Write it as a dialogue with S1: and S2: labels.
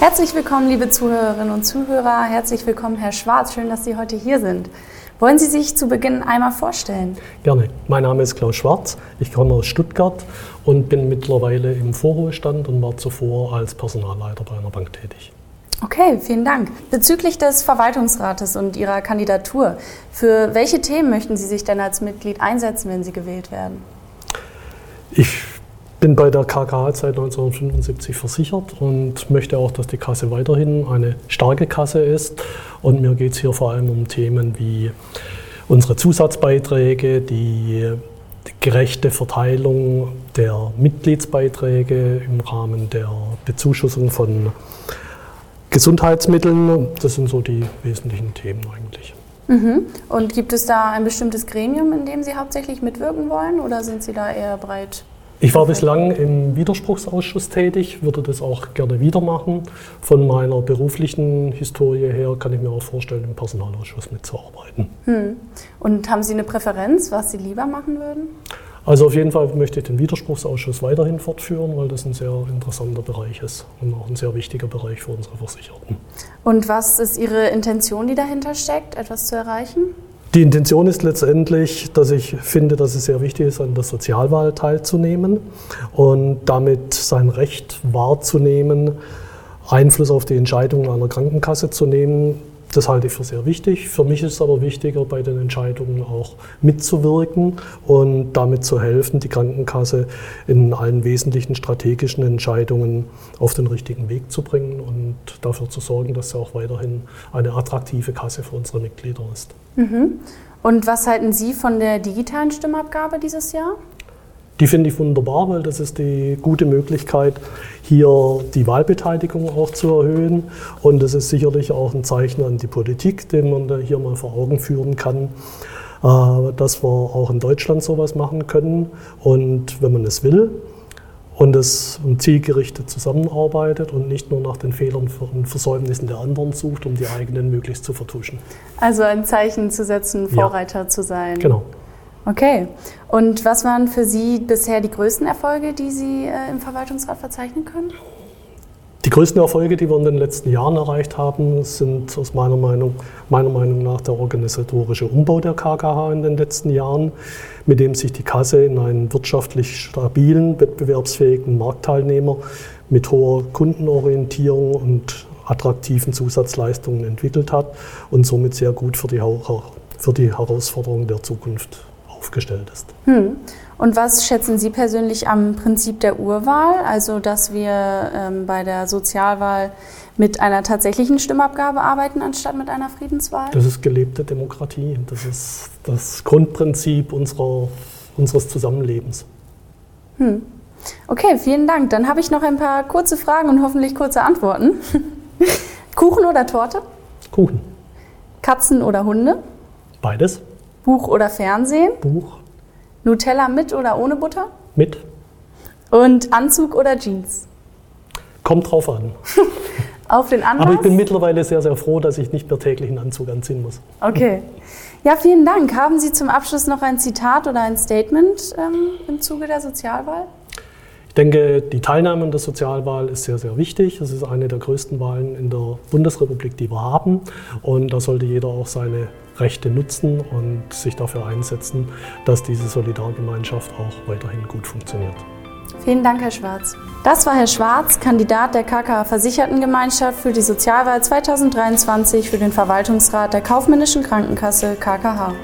S1: Herzlich willkommen, liebe Zuhörerinnen und Zuhörer. Herzlich willkommen, Herr Schwarz. Schön, dass Sie heute hier sind. Wollen Sie sich zu Beginn einmal vorstellen?
S2: Gerne. Mein Name ist Klaus Schwarz. Ich komme aus Stuttgart und bin mittlerweile im Vorruhestand und war zuvor als Personalleiter bei einer Bank tätig.
S1: Okay, vielen Dank. Bezüglich des Verwaltungsrates und Ihrer Kandidatur, für welche Themen möchten Sie sich denn als Mitglied einsetzen, wenn Sie gewählt werden?
S2: Ich bin bei der KKH seit 1975 versichert und möchte auch, dass die Kasse weiterhin eine starke Kasse ist. Und mir geht es hier vor allem um Themen wie unsere Zusatzbeiträge, die gerechte Verteilung der Mitgliedsbeiträge im Rahmen der Bezuschussung von Gesundheitsmitteln. Das sind so die wesentlichen Themen eigentlich.
S1: Mhm. Und gibt es da ein bestimmtes Gremium, in dem Sie hauptsächlich mitwirken wollen oder sind Sie da eher breit?
S2: Ich war bislang im Widerspruchsausschuss tätig, würde das auch gerne wieder machen. Von meiner beruflichen Historie her kann ich mir auch vorstellen, im Personalausschuss mitzuarbeiten.
S1: Hm. Und haben Sie eine Präferenz, was Sie lieber machen würden?
S2: Also auf jeden Fall möchte ich den Widerspruchsausschuss weiterhin fortführen, weil das ein sehr interessanter Bereich ist und auch ein sehr wichtiger Bereich für unsere Versicherten.
S1: Und was ist Ihre Intention, die dahinter steckt, etwas zu erreichen?
S2: Die Intention ist letztendlich, dass ich finde, dass es sehr wichtig ist, an der Sozialwahl teilzunehmen und damit sein Recht wahrzunehmen, Einfluss auf die Entscheidungen einer Krankenkasse zu nehmen, das halte ich für sehr wichtig. Für mich ist es aber wichtiger, bei den Entscheidungen auch mitzuwirken und damit zu helfen, die Krankenkasse in allen wesentlichen strategischen Entscheidungen auf den richtigen Weg zu bringen und dafür zu sorgen, dass sie auch weiterhin eine attraktive Kasse für unsere Mitglieder ist.
S1: Mhm. Und was halten Sie von der digitalen Stimmabgabe dieses Jahr?
S2: Die finde ich wunderbar, weil das ist die gute Möglichkeit, hier die Wahlbeteiligung auch zu erhöhen. Und das ist sicherlich auch ein Zeichen an die Politik, den man da hier mal vor Augen führen kann, äh, dass wir auch in Deutschland sowas machen können. Und wenn man es will und es zielgerichtet zusammenarbeitet und nicht nur nach den Fehlern und Versäumnissen der anderen sucht, um die eigenen möglichst zu vertuschen.
S1: Also ein Zeichen zu setzen, Vorreiter ja. zu sein.
S2: Genau.
S1: Okay. Und was waren für Sie bisher die größten Erfolge, die Sie äh, im Verwaltungsrat verzeichnen können?
S2: Die größten Erfolge, die wir in den letzten Jahren erreicht haben, sind aus meiner Meinung, meiner Meinung nach der organisatorische Umbau der KKH in den letzten Jahren, mit dem sich die Kasse in einen wirtschaftlich stabilen, wettbewerbsfähigen Marktteilnehmer mit hoher Kundenorientierung und attraktiven Zusatzleistungen entwickelt hat und somit sehr gut für die, für die Herausforderungen der Zukunft aufgestellt ist.
S1: Hm. Und was schätzen Sie persönlich am Prinzip der Urwahl, also dass wir ähm, bei der Sozialwahl mit einer tatsächlichen Stimmabgabe arbeiten, anstatt mit einer Friedenswahl?
S2: Das ist gelebte Demokratie. Das ist das Grundprinzip unserer, unseres Zusammenlebens.
S1: Hm. Okay, vielen Dank. Dann habe ich noch ein paar kurze Fragen und hoffentlich kurze Antworten. Kuchen oder Torte?
S2: Kuchen.
S1: Katzen oder Hunde?
S2: Beides.
S1: Buch oder Fernsehen?
S2: Buch.
S1: Nutella mit oder ohne Butter?
S2: Mit.
S1: Und Anzug oder Jeans?
S2: Kommt drauf an.
S1: Auf den Anlass?
S2: Aber ich bin mittlerweile sehr, sehr froh, dass ich nicht mehr täglich einen Anzug anziehen muss.
S1: Okay. Ja, vielen Dank. Haben Sie zum Abschluss noch ein Zitat oder ein Statement ähm, im Zuge der Sozialwahl?
S2: Ich denke, die Teilnahme an der Sozialwahl ist sehr, sehr wichtig. Es ist eine der größten Wahlen in der Bundesrepublik, die wir haben. Und da sollte jeder auch seine Rechte nutzen und sich dafür einsetzen, dass diese Solidargemeinschaft auch weiterhin gut funktioniert.
S1: Vielen Dank, Herr Schwarz. Das war Herr Schwarz, Kandidat der KK Versichertengemeinschaft für die Sozialwahl 2023 für den Verwaltungsrat der Kaufmännischen Krankenkasse KKH.